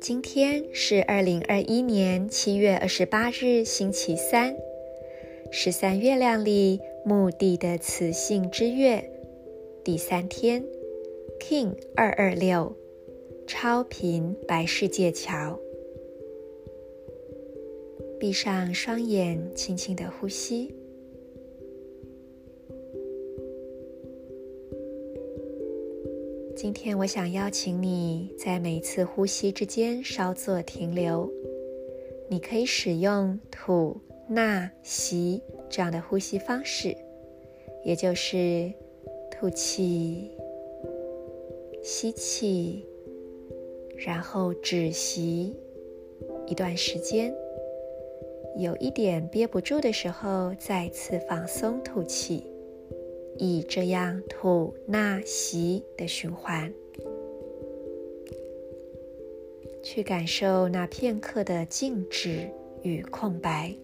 今天是二零二一年七月二十八日，星期三，十三月亮里墓地的雌性之月第三天，King 二二六，超频白世界桥。闭上双眼，轻轻的呼吸。今天我想邀请你在每一次呼吸之间稍作停留。你可以使用吐纳吸这样的呼吸方式，也就是吐气、吸气，然后止息一段时间。有一点憋不住的时候，再次放松吐气，以这样吐纳吸的循环，去感受那片刻的静止与空白。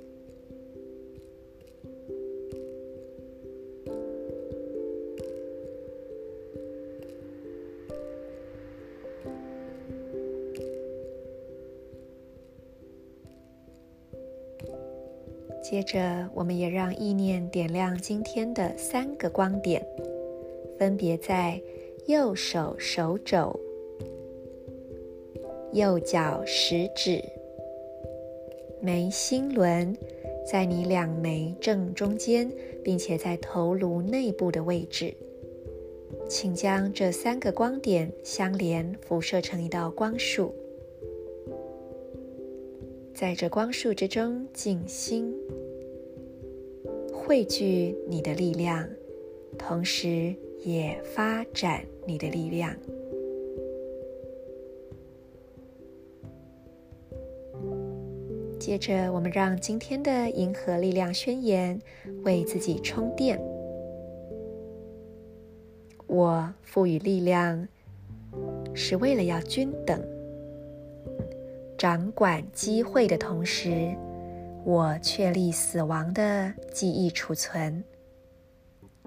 接着，我们也让意念点亮今天的三个光点，分别在右手手肘、右脚食指、眉心轮，在你两眉正中间，并且在头颅内部的位置。请将这三个光点相连，辐射成一道光束。在这光束之中静心，汇聚你的力量，同时也发展你的力量。接着，我们让今天的银河力量宣言为自己充电。我赋予力量，是为了要均等。掌管机会的同时，我确立死亡的记忆储存。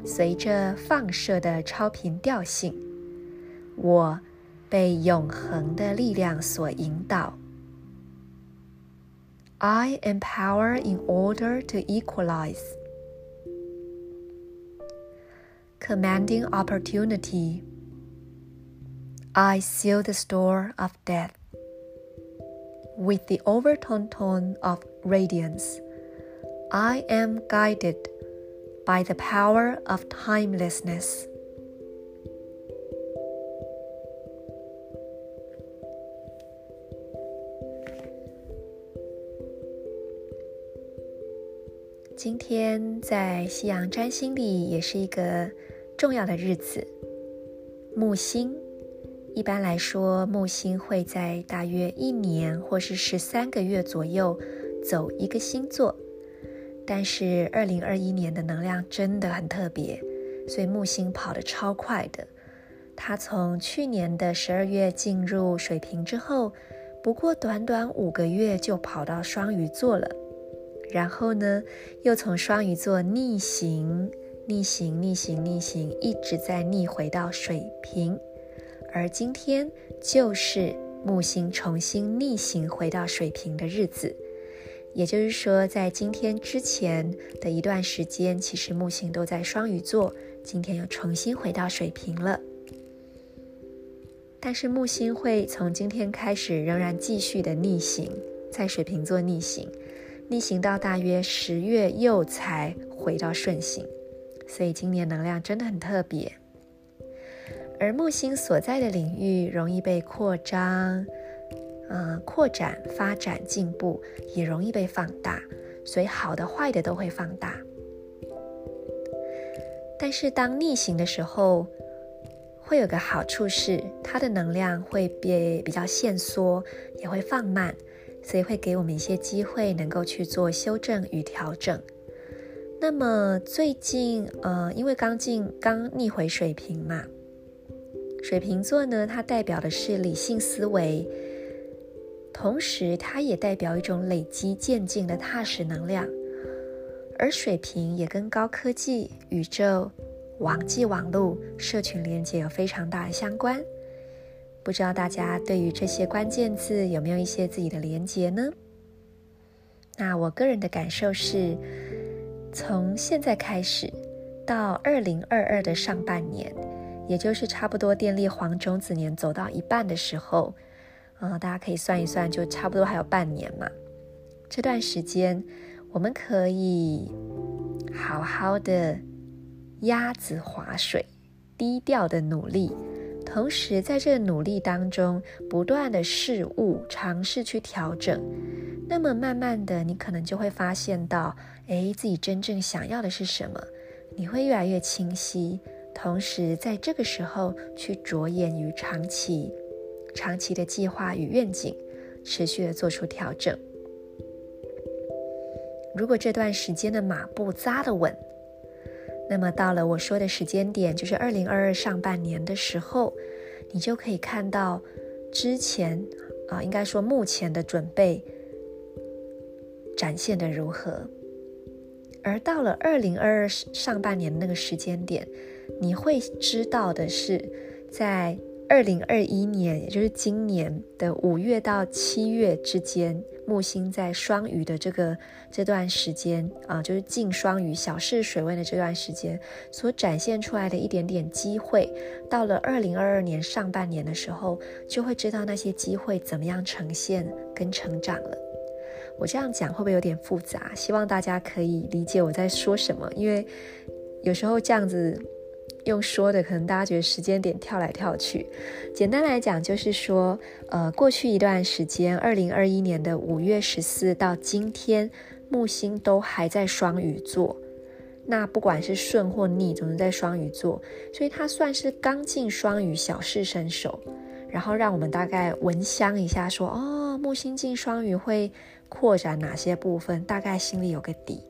随着放射的超频调性，我被永恒的力量所引导。I empower in order to equalize. Commanding opportunity. I seal the store of death. With the overtone tone of radiance, I am guided by the power of timelessness. 今天在西洋占星里也是一个重要的日子，木星。 一般来说，木星会在大约一年或是十三个月左右走一个星座。但是，二零二一年的能量真的很特别，所以木星跑得超快的。它从去年的十二月进入水瓶之后，不过短短五个月就跑到双鱼座了。然后呢，又从双鱼座逆行、逆行、逆行、逆行，一直在逆回到水瓶。而今天就是木星重新逆行回到水瓶的日子，也就是说，在今天之前的一段时间，其实木星都在双鱼座，今天又重新回到水瓶了。但是木星会从今天开始仍然继续的逆行，在水瓶座逆行，逆行到大约十月又才回到顺行，所以今年能量真的很特别。而木星所在的领域容易被扩张，嗯、扩展、发展、进步，也容易被放大，所以好的、坏的都会放大。但是当逆行的时候，会有个好处是，它的能量会被比较限缩，也会放慢，所以会给我们一些机会，能够去做修正与调整。那么最近，呃，因为刚进刚逆回水瓶嘛。水瓶座呢，它代表的是理性思维，同时它也代表一种累积渐进的踏实能量。而水瓶也跟高科技、宇宙、网际网络社群连接有非常大的相关。不知道大家对于这些关键字有没有一些自己的连接呢？那我个人的感受是，从现在开始到二零二二的上半年，也就是差不多电力黄种子年走到一半的时候，啊、呃，大家可以算一算，就差不多还有半年嘛。这段时间，我们可以好好的鸭子划水，低调的努力，同时在这个努力当中，不断的试误，尝试去调整。那么慢慢的，你可能就会发现到，哎，自己真正想要的是什么，你会越来越清晰。同时，在这个时候去着眼于长期、长期的计划与愿景，持续的做出调整。如果这段时间的马步扎得稳，那么到了我说的时间点，就是二零二二上半年的时候，你就可以看到之前啊，应该说目前的准备展现的如何。而到了二零二二上半年那个时间点。你会知道的是，在二零二一年，也就是今年的五月到七月之间，木星在双鱼的这个这段时间啊，就是进双鱼小试水温的这段时间，所展现出来的一点点机会，到了二零二二年上半年的时候，就会知道那些机会怎么样呈现跟成长了。我这样讲会不会有点复杂？希望大家可以理解我在说什么，因为有时候这样子。用说的，可能大家觉得时间点跳来跳去。简单来讲，就是说，呃，过去一段时间，二零二一年的五月十四到今天，木星都还在双鱼座。那不管是顺或逆，总是在双鱼座，所以它算是刚进双鱼，小试身手，然后让我们大概闻香一下说，说哦，木星进双鱼会扩展哪些部分，大概心里有个底。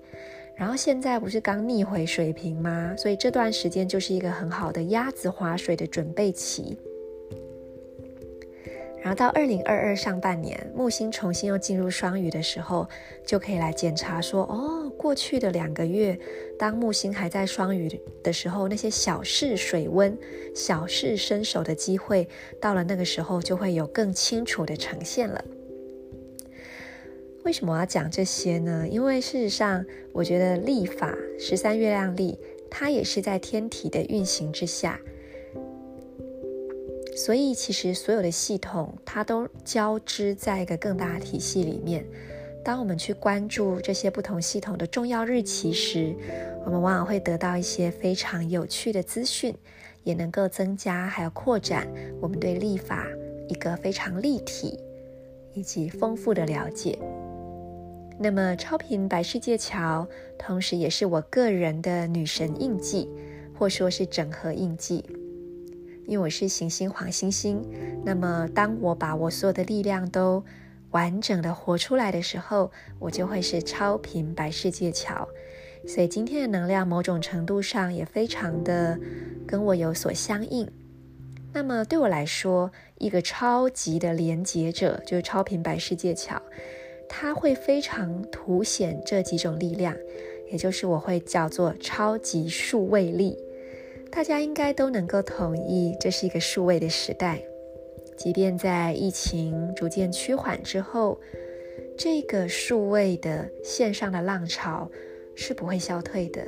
然后现在不是刚逆回水瓶吗？所以这段时间就是一个很好的鸭子划水的准备期。然后到二零二二上半年，木星重新又进入双鱼的时候，就可以来检查说：哦，过去的两个月，当木星还在双鱼的时候，那些小试水温、小试身手的机会，到了那个时候就会有更清楚的呈现了。为什么我要讲这些呢？因为事实上，我觉得历法十三月亮历，它也是在天体的运行之下，所以其实所有的系统它都交织在一个更大的体系里面。当我们去关注这些不同系统的重要日期时，我们往往会得到一些非常有趣的资讯，也能够增加还有扩展我们对历法一个非常立体以及丰富的了解。那么，超频白世界桥，同时也是我个人的女神印记，或说是整合印记。因为我是行星黄星星，那么当我把我所有的力量都完整的活出来的时候，我就会是超频白世界桥。所以今天的能量，某种程度上也非常的跟我有所相应。那么对我来说，一个超级的连接者，就是超频白世界桥。它会非常凸显这几种力量，也就是我会叫做超级数位力。大家应该都能够同意，这是一个数位的时代。即便在疫情逐渐趋缓之后，这个数位的线上的浪潮是不会消退的。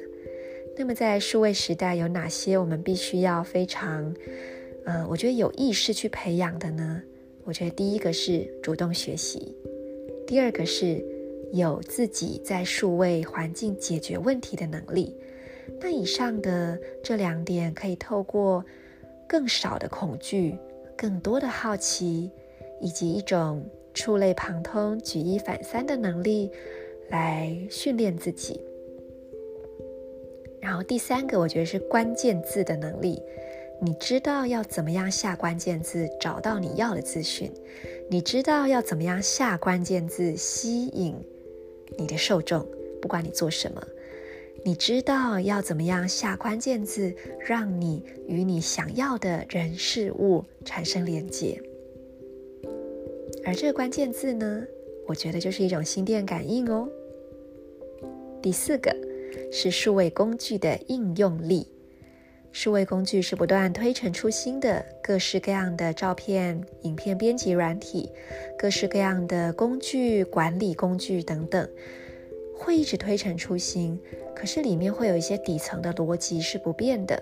那么在数位时代有哪些我们必须要非常，呃，我觉得有意识去培养的呢？我觉得第一个是主动学习。第二个是有自己在数位环境解决问题的能力。那以上的这两点，可以透过更少的恐惧、更多的好奇，以及一种触类旁通、举一反三的能力来训练自己。然后第三个，我觉得是关键字的能力。你知道要怎么样下关键字，找到你要的资讯。你知道要怎么样下关键字吸引你的受众，不管你做什么，你知道要怎么样下关键字，让你与你想要的人事物产生连接。而这个关键字呢，我觉得就是一种心电感应哦。第四个是数位工具的应用力。数位工具是不断推陈出新的，各式各样的照片、影片编辑软体，各式各样的工具、管理工具等等，会一直推陈出新。可是里面会有一些底层的逻辑是不变的，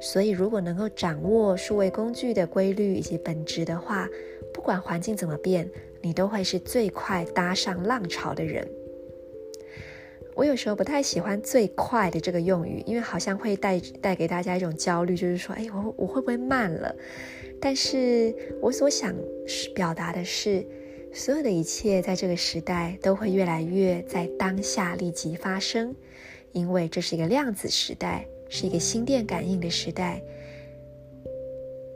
所以如果能够掌握数位工具的规律以及本质的话，不管环境怎么变，你都会是最快搭上浪潮的人。我有时候不太喜欢“最快”的这个用语，因为好像会带带给大家一种焦虑，就是说，哎，我我会不会慢了？但是我所想表达的是，所有的一切在这个时代都会越来越在当下立即发生，因为这是一个量子时代，是一个心电感应的时代，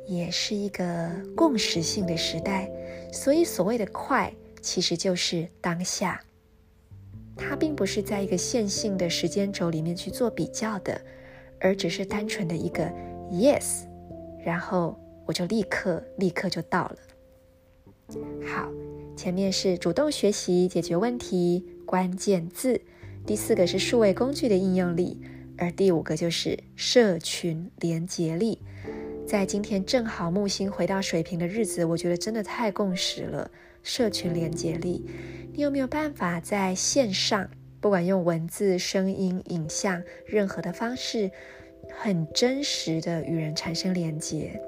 也是一个共识性的时代。所以，所谓的“快”，其实就是当下。它并不是在一个线性的时间轴里面去做比较的，而只是单纯的一个 yes，然后我就立刻立刻就到了。好，前面是主动学习解决问题关键字，第四个是数位工具的应用力，而第五个就是社群连结力。在今天正好木星回到水瓶的日子，我觉得真的太共识了，社群连接力。你有没有办法在线上，不管用文字、声音、影像，任何的方式，很真实的与人产生连接？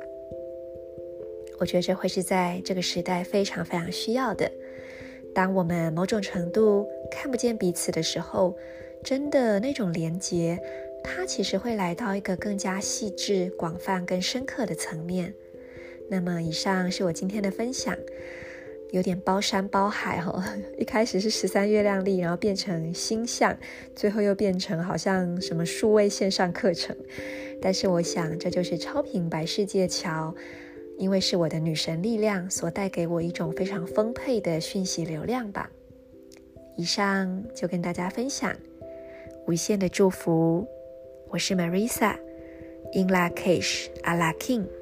我觉得这会是在这个时代非常非常需要的。当我们某种程度看不见彼此的时候，真的那种连接，它其实会来到一个更加细致、广泛、更深刻的层面。那么，以上是我今天的分享。有点包山包海哈、哦，一开始是十三月亮历，然后变成星象，最后又变成好像什么数位线上课程。但是我想，这就是超品白世界桥，因为是我的女神力量所带给我一种非常丰沛的讯息流量吧。以上就跟大家分享，无限的祝福。我是 Marisa，In Lak'ech Ala King。